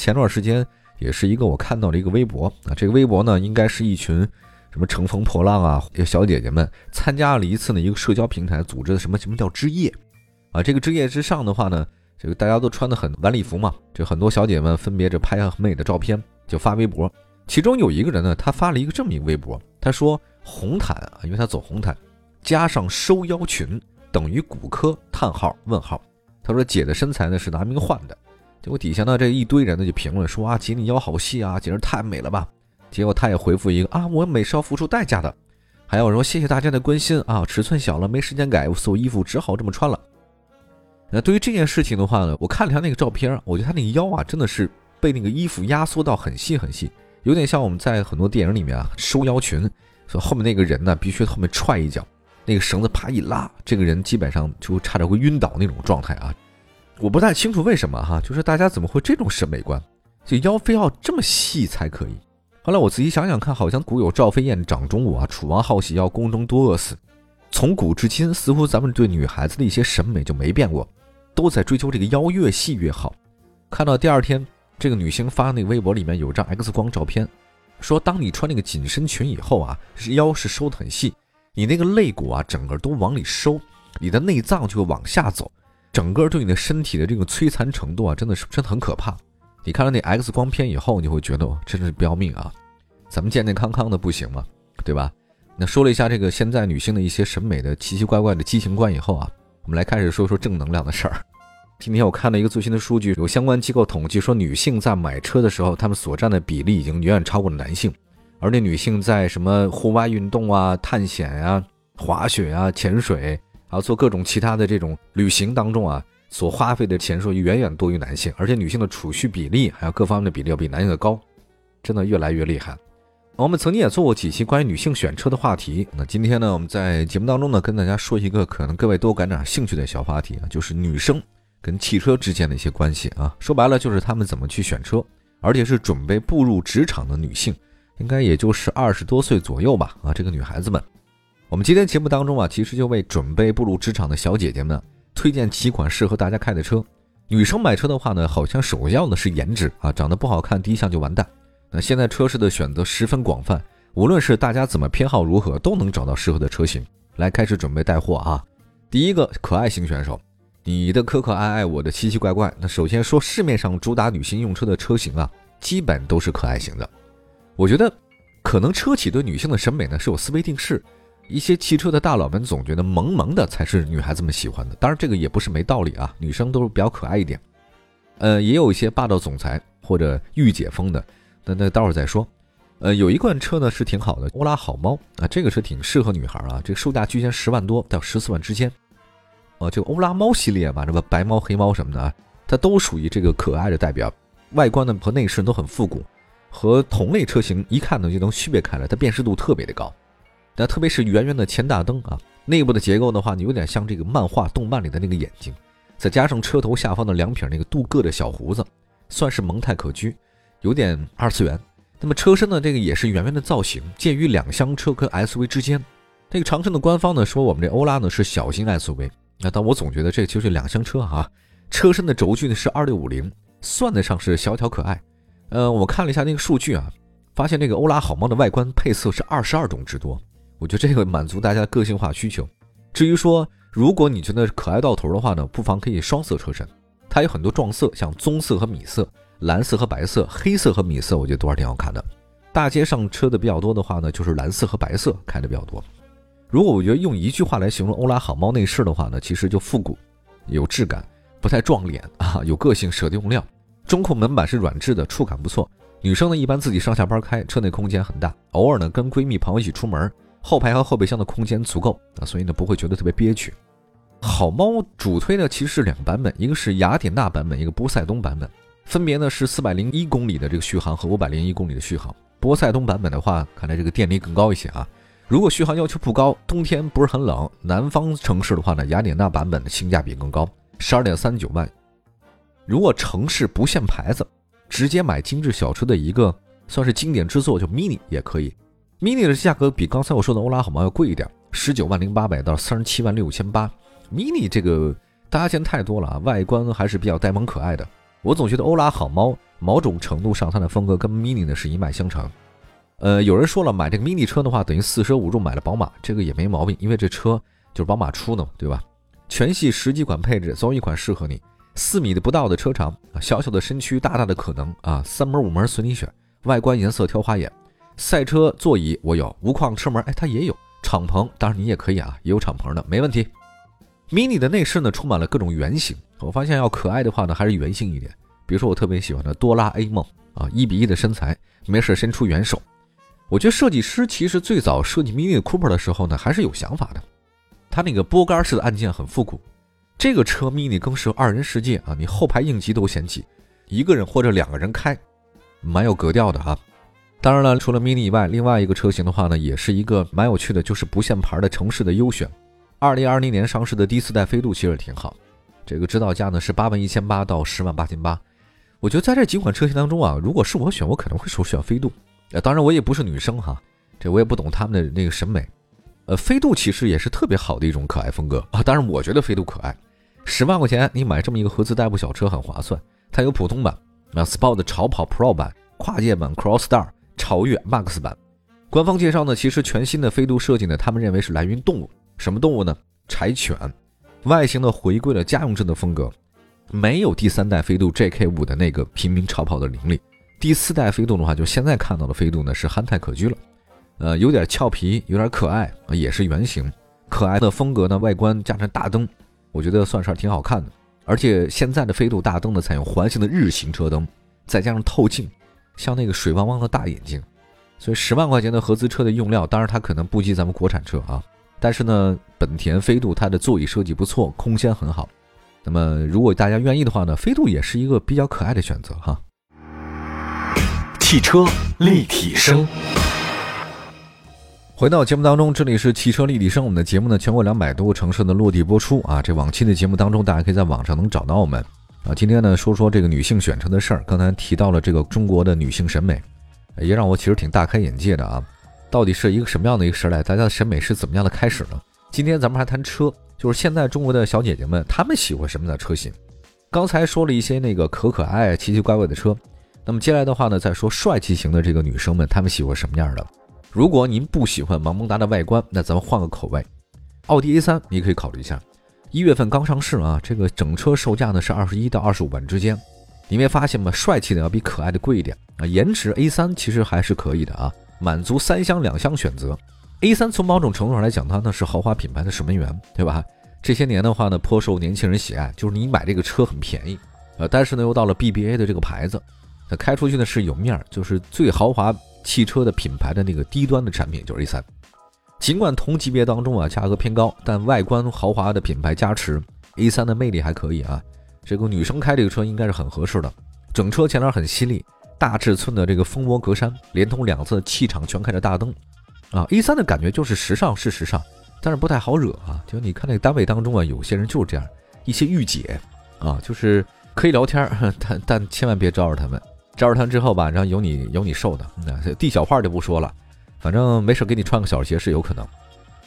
前段时间也是一个我看到了一个微博啊，这个微博呢应该是一群什么乘风破浪啊小姐姐们参加了一次呢一个社交平台组织的什么什么叫之夜啊，这个之夜之上的话呢，这个大家都穿的很晚礼服嘛，就很多小姐们分别着拍很美的照片就发微博，其中有一个人呢，他发了一个这么一个微博，他说红毯啊，因为他走红毯。加上收腰裙等于骨科？叹号问号。他说姐的身材呢是拿命换的。结果底下呢这一堆人呢就评论说啊姐你腰好细啊，简直太美了吧。结果他也回复一个啊我美是要付出代价的。还有人说谢谢大家的关心啊，尺寸小了没时间改，所有衣服只好这么穿了。那对于这件事情的话呢，我看了一下那个照片，我觉得他那个腰啊真的是被那个衣服压缩到很细很细，有点像我们在很多电影里面啊收腰裙，所以后面那个人呢必须后面踹一脚。那个绳子啪一拉，这个人基本上就差点会晕倒那种状态啊！我不太清楚为什么哈，就是大家怎么会这种审美观，这腰非要这么细才可以？后来我仔细想想看，好像古有赵飞燕掌中舞啊，楚王好细腰，宫中多饿死。从古至今，似乎咱们对女孩子的一些审美就没变过，都在追求这个腰越细越好。看到第二天这个女星发那个微博里面有张 X 光照片，说当你穿那个紧身裙以后啊，腰是收的很细。你那个肋骨啊，整个都往里收，你的内脏就会往下走，整个对你的身体的这个摧残程度啊，真的是真的很可怕。你看了那 X 光片以后，你会觉得真的是不要命啊！咱们健健康康的不行吗？对吧？那说了一下这个现在女性的一些审美的奇奇怪怪的畸形观以后啊，我们来开始说说正能量的事儿。今天我看了一个最新的数据，有相关机构统计说，女性在买车的时候，她们所占的比例已经远远超过了男性。而那女性在什么户外运动啊、探险呀、滑雪呀、潜水，还有做各种其他的这种旅行当中啊，所花费的钱数远远多于男性，而且女性的储蓄比例还有各方面的比例要比男性的高，真的越来越厉害。我们曾经也做过几期关于女性选车的话题，那今天呢，我们在节目当中呢，跟大家说一个可能各位多感点兴趣的小话题啊，就是女生跟汽车之间的一些关系啊，说白了就是她们怎么去选车，而且是准备步入职场的女性。应该也就是二十多岁左右吧，啊，这个女孩子们，我们今天节目当中啊，其实就为准备步入职场的小姐姐们推荐几款适合大家开的车。女生买车的话呢，好像首要的是颜值啊，长得不好看，第一项就完蛋。那现在车市的选择十分广泛，无论是大家怎么偏好如何，都能找到适合的车型来开始准备带货啊。第一个可爱型选手，你的可可爱爱，我的奇奇怪怪。那首先说市面上主打女性用车的车型啊，基本都是可爱型的。我觉得，可能车企对女性的审美呢是有思维定式，一些汽车的大佬们总觉得萌萌的才是女孩子们喜欢的。当然，这个也不是没道理啊，女生都是比较可爱一点。呃，也有一些霸道总裁或者御姐风的，那那待会儿再说。呃，有一款车呢是挺好的，欧拉好猫啊，这个车挺适合女孩啊，这个售价区间十万多到十四万之间。哦，这个欧拉猫系列吧，什么白猫、黑猫什么的，它都属于这个可爱的代表，外观呢和内饰都很复古。和同类车型一看呢就能区别开来，它辨识度特别的高。那特别是圆圆的前大灯啊，内部的结构的话，你有点像这个漫画动漫里的那个眼睛，再加上车头下方的两撇那个镀铬的小胡子，算是萌态可掬，有点二次元。那么车身呢，这个也是圆圆的造型，介于两厢车跟 SUV 之间。这个长城的官方呢说我们这欧拉呢是小型 SUV，那但我总觉得这就是两厢车啊。车身的轴距呢是二六五零，算得上是小巧可爱。呃，我看了一下那个数据啊，发现那个欧拉好猫的外观配色是二十二种之多，我觉得这个满足大家的个性化需求。至于说，如果你觉得可爱到头的话呢，不妨可以双色车身，它有很多撞色，像棕色和米色、蓝色和白色、黑色和米色，我觉得都是挺好看的。大街上车的比较多的话呢，就是蓝色和白色开的比较多。如果我觉得用一句话来形容欧拉好猫内饰的话呢，其实就复古、有质感、不太撞脸啊，有个性，舍得用料。中控门板是软质的，触感不错。女生呢，一般自己上下班开，车内空间很大。偶尔呢，跟闺蜜朋友一起出门，后排和后备箱的空间足够啊，所以呢，不会觉得特别憋屈。好猫主推的其实是两个版本，一个是雅典娜版本，一个波塞冬版本，分别呢是四百零一公里的这个续航和五百零一公里的续航。波塞冬版本的话，看来这个电力更高一些啊。如果续航要求不高，冬天不是很冷，南方城市的话呢，雅典娜版本的性价比更高，十二点三九万。如果城市不限牌子，直接买精致小车的一个算是经典之作，就 Mini 也可以。Mini 的价格比刚才我说的欧拉好猫要贵一点，十九万零八百到三十七万六千八。Mini 这个搭建太多了啊，外观还是比较呆萌可爱的。我总觉得欧拉好猫某种程度上它的风格跟 Mini 呢是一脉相承。呃，有人说了，买这个 Mini 车的话，等于四舍五入买了宝马，这个也没毛病，因为这车就是宝马出的嘛，对吧？全系十几款配置，总有一款适合你。四米的不到的车长，小小的身躯，大大的可能啊，三门五门随你选，外观颜色挑花眼。赛车座椅我有，无框车门，哎，它也有。敞篷当然你也可以啊，也有敞篷的，没问题。Mini 的内饰呢，充满了各种圆形，我发现要可爱的话呢，还是圆形一点。比如说我特别喜欢的哆啦 A 梦啊，一比一的身材，没事伸出援手。我觉得设计师其实最早设计 Mini Cooper 的时候呢，还是有想法的。它那个拨杆式的按键很复古，这个车 Mini 更适合二人世界啊，你后排应急都嫌弃，一个人或者两个人开，蛮有格调的哈。当然了，除了 Mini 以外，另外一个车型的话呢，也是一个蛮有趣的，就是不限牌的城市的优选。二零二零年上市的第四代飞度其实挺好，这个指导价呢是八万一千八到十万八千八。我觉得在这几款车型当中啊，如果是我选，我可能会首选飞度。呃，当然我也不是女生哈，这我也不懂他们的那个审美。呃，飞度其实也是特别好的一种可爱风格啊。当然我觉得飞度可爱，十万块钱你买这么一个合资代步小车很划算。它有普通版啊，Sport 超跑 Pro 版、跨界版 Cross Star、超越 Max 版。官方介绍呢，其实全新的飞度设计呢，他们认为是来源于动物，什么动物呢？柴犬，外形呢回归了家用车的风格，没有第三代飞度 JK 五的那个平民超跑的凌厉。第四代飞度的话，就现在看到的飞度呢，是憨态可掬了，呃，有点俏皮，有点可爱，也是圆形，可爱的风格呢，外观加上大灯，我觉得算是挺好看的。而且现在的飞度大灯呢，采用环形的日行车灯，再加上透镜，像那个水汪汪的大眼睛，所以十万块钱的合资车的用料，当然它可能不及咱们国产车啊，但是呢，本田飞度它的座椅设计不错，空间很好。那么如果大家愿意的话呢，飞度也是一个比较可爱的选择哈。汽车立体声，回到节目当中，这里是汽车立体声。我们的节目呢，全国两百多个城市的落地播出啊。这往期的节目当中，大家可以在网上能找到我们啊。今天呢，说说这个女性选车的事儿。刚才提到了这个中国的女性审美，也让我其实挺大开眼界的啊。到底是一个什么样的一个时代？大家的审美是怎么样的开始呢？今天咱们还谈车，就是现在中国的小姐姐们，她们喜欢什么样的车型？刚才说了一些那个可可爱、奇奇怪怪的车。那么接下来的话呢，再说帅气型的这个女生们，她们喜欢什么样的？如果您不喜欢萌萌哒的外观，那咱们换个口味，奥迪 A3 你可以考虑一下。一月份刚上市啊，这个整车售价呢是二十一到二十五万之间。你没发现吗？帅气的要比可爱的贵一点啊。颜值 A3 其实还是可以的啊，满足三厢两厢选择。A3 从某种程度上来讲，它呢是豪华品牌的守门员，对吧？这些年的话呢，颇受年轻人喜爱，就是你买这个车很便宜，呃，但是呢又到了 BBA 的这个牌子。它开出去呢是有面儿，就是最豪华汽车的品牌的那个低端的产品，就是 A3。尽管同级别当中啊价格偏高，但外观豪华的品牌加持，A3 的魅力还可以啊。这个女生开这个车应该是很合适的。整车前脸很犀利，大尺寸的这个蜂窝格栅，连同两侧气场全开的大灯啊。A3 的感觉就是时尚是时尚，但是不太好惹啊。就你看那个单位当中啊，有些人就是这样，一些御姐啊，就是可以聊天，但但千万别招惹他们。招惹他们之后吧，然后有你有你受的，那地小话就不说了，反正没事给你穿个小鞋是有可能。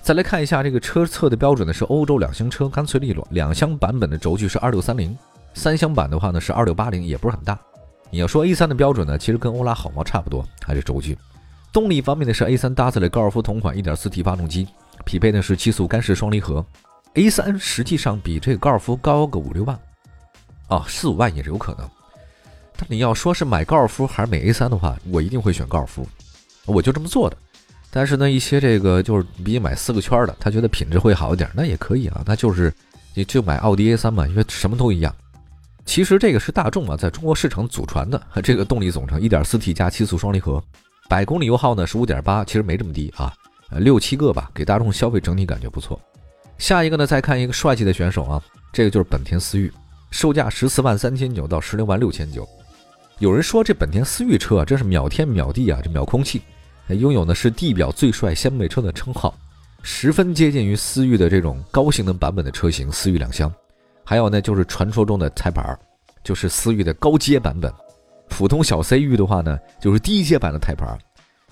再来看一下这个车侧的标准呢，是欧洲两厢车，干脆利落。两厢版本的轴距是二六三零，三厢版的话呢是二六八零，也不是很大。你要说 A 三的标准呢，其实跟欧拉好猫差不多，还是轴距。动力方面呢是 A 三搭载了高尔夫同款 1.4T 发动机，匹配的是七速干式双离合。A 三实际上比这个高尔夫高个五六万，啊四五万也是有可能。但你要说是买高尔夫还是买 A 三的话，我一定会选高尔夫，我就这么做的。但是呢，一些这个就是比你买四个圈的，他觉得品质会好一点，那也可以啊。那就是你就买奥迪 A 三嘛，因为什么都一样。其实这个是大众啊，在中国市场祖传的 这个动力总成，1.4T 加七速双离合，百公里油耗呢是5.8，其实没这么低啊，呃六七个吧，给大众消费整体感觉不错。下一个呢，再看一个帅气的选手啊，这个就是本田思域，售价十四万三千九到十六万六千九。有人说这本田思域车啊，真是秒天秒地啊，这秒空气，拥有的是地表最帅掀背车的称号，十分接近于思域的这种高性能版本的车型思域两厢。还有呢，就是传说中的 Type R，就是思域的高阶版本。普通小 C 域的话呢，就是低阶版的 Type R，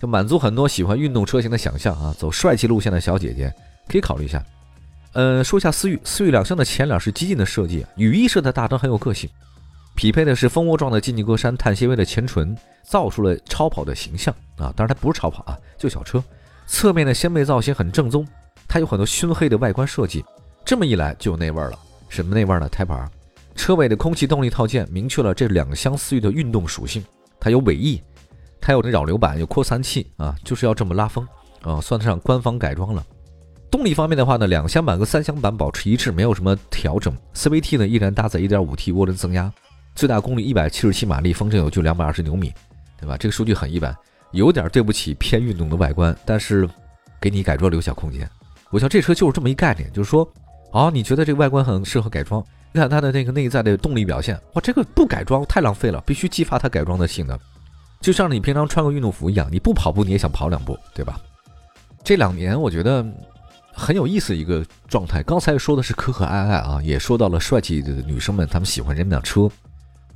就满足很多喜欢运动车型的想象啊，走帅气路线的小姐姐可以考虑一下。呃，说一下思域，思域两厢的前脸是激进的设计，羽翼式的大灯很有个性。匹配的是蜂窝状的进气格栅，碳纤维的前唇，造出了超跑的形象啊！当然它不是超跑啊，就小车。侧面的掀背造型很正宗，它有很多熏黑的外观设计，这么一来就有内味儿了。什么内味儿呢胎盘车尾的空气动力套件明确了这两厢思域的运动属性，它有尾翼，它有这扰流板，有扩散器啊，就是要这么拉风啊，算得上官方改装了。动力方面的话呢，两厢版和三厢版保持一致，没有什么调整。CVT 呢依然搭载 1.5T 涡轮增压。最大功率一百七十七马力，风震有就两百二十牛米，对吧？这个数据很一般，有点对不起偏运动的外观，但是给你改装留下空间。我想这车就是这么一概念，就是说，啊，你觉得这个外观很适合改装？你看它的那个内在的动力表现，哇，这个不改装太浪费了，必须激发它改装的性能。就像你平常穿个运动服一样，你不跑步你也想跑两步，对吧？这两年我觉得很有意思一个状态。刚才说的是可可爱爱啊，也说到了帅气的女生们，她们喜欢这辆车。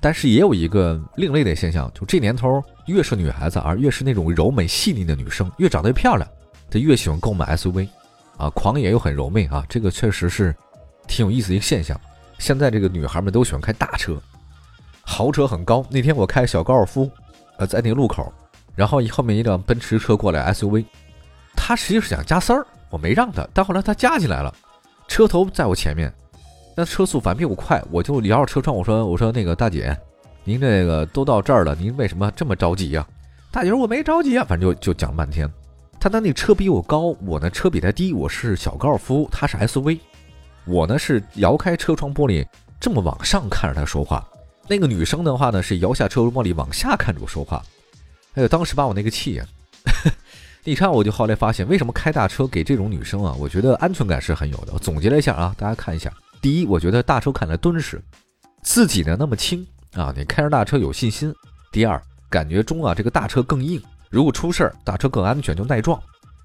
但是也有一个另类的现象，就这年头，越是女孩子，而越是那种柔美细腻的女生，越长得越漂亮，她越喜欢购买 SUV，啊，狂野又很柔媚啊，这个确实是挺有意思一个现象。现在这个女孩们都喜欢开大车，豪车很高。那天我开小高尔夫，呃，在那个路口，然后后面一辆奔驰车过来 SUV，他实际是想加塞儿，我没让他，但后来他加进来了，车头在我前面。那车速反比我快，我就摇着车窗，我说：“我说那个大姐，您这个都到这儿了，您为什么这么着急呀？”大姐说：“我没着急啊，反正就就讲半天。”他的那车比我高，我呢车比他低，我是小高尔夫，他是 SUV，我呢是摇开车窗玻璃，这么往上看着他说话。那个女生的话呢是摇下车窗玻璃往下看着我说话。哎呦，当时把我那个气呀！你 看，我就后来发现，为什么开大车给这种女生啊？我觉得安全感是很有的。我总结了一下啊，大家看一下。第一，我觉得大车看着敦实，自己呢那么轻啊，你开着大车有信心。第二，感觉中啊这个大车更硬，如果出事儿，大车更安全，就耐撞。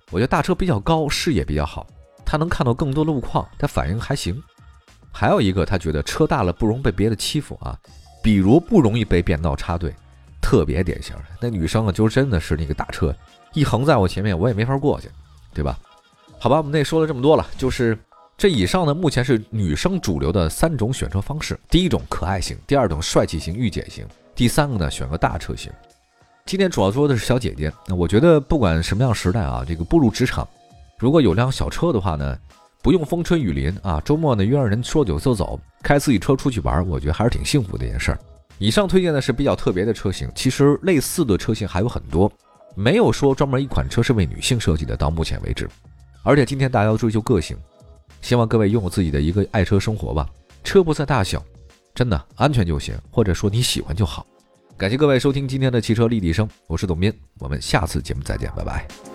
我觉得大车比较高，视野比较好，它能看到更多路况，它反应还行。还有一个，他觉得车大了不容易被别的欺负啊，比如不容易被变道插队，特别典型。那女生啊，就真的是那个大车一横在我前面，我也没法过去，对吧？好吧，我们那说了这么多了，就是。这以上呢，目前是女生主流的三种选车方式：第一种可爱型，第二种帅气型、御姐型，第三个呢选个大车型。今天主要说的是小姐姐。那我觉得不管什么样时代啊，这个步入职场，如果有辆小车的话呢，不用风吹雨淋啊，周末呢约上人说走就走，开自己车出去玩，我觉得还是挺幸福的一件事儿。以上推荐的是比较特别的车型，其实类似的车型还有很多，没有说专门一款车是为女性设计的。到目前为止，而且今天大家要追求个性。希望各位拥有自己的一个爱车生活吧，车不在大小，真的安全就行，或者说你喜欢就好。感谢各位收听今天的汽车立体声，我是董斌，我们下次节目再见，拜拜。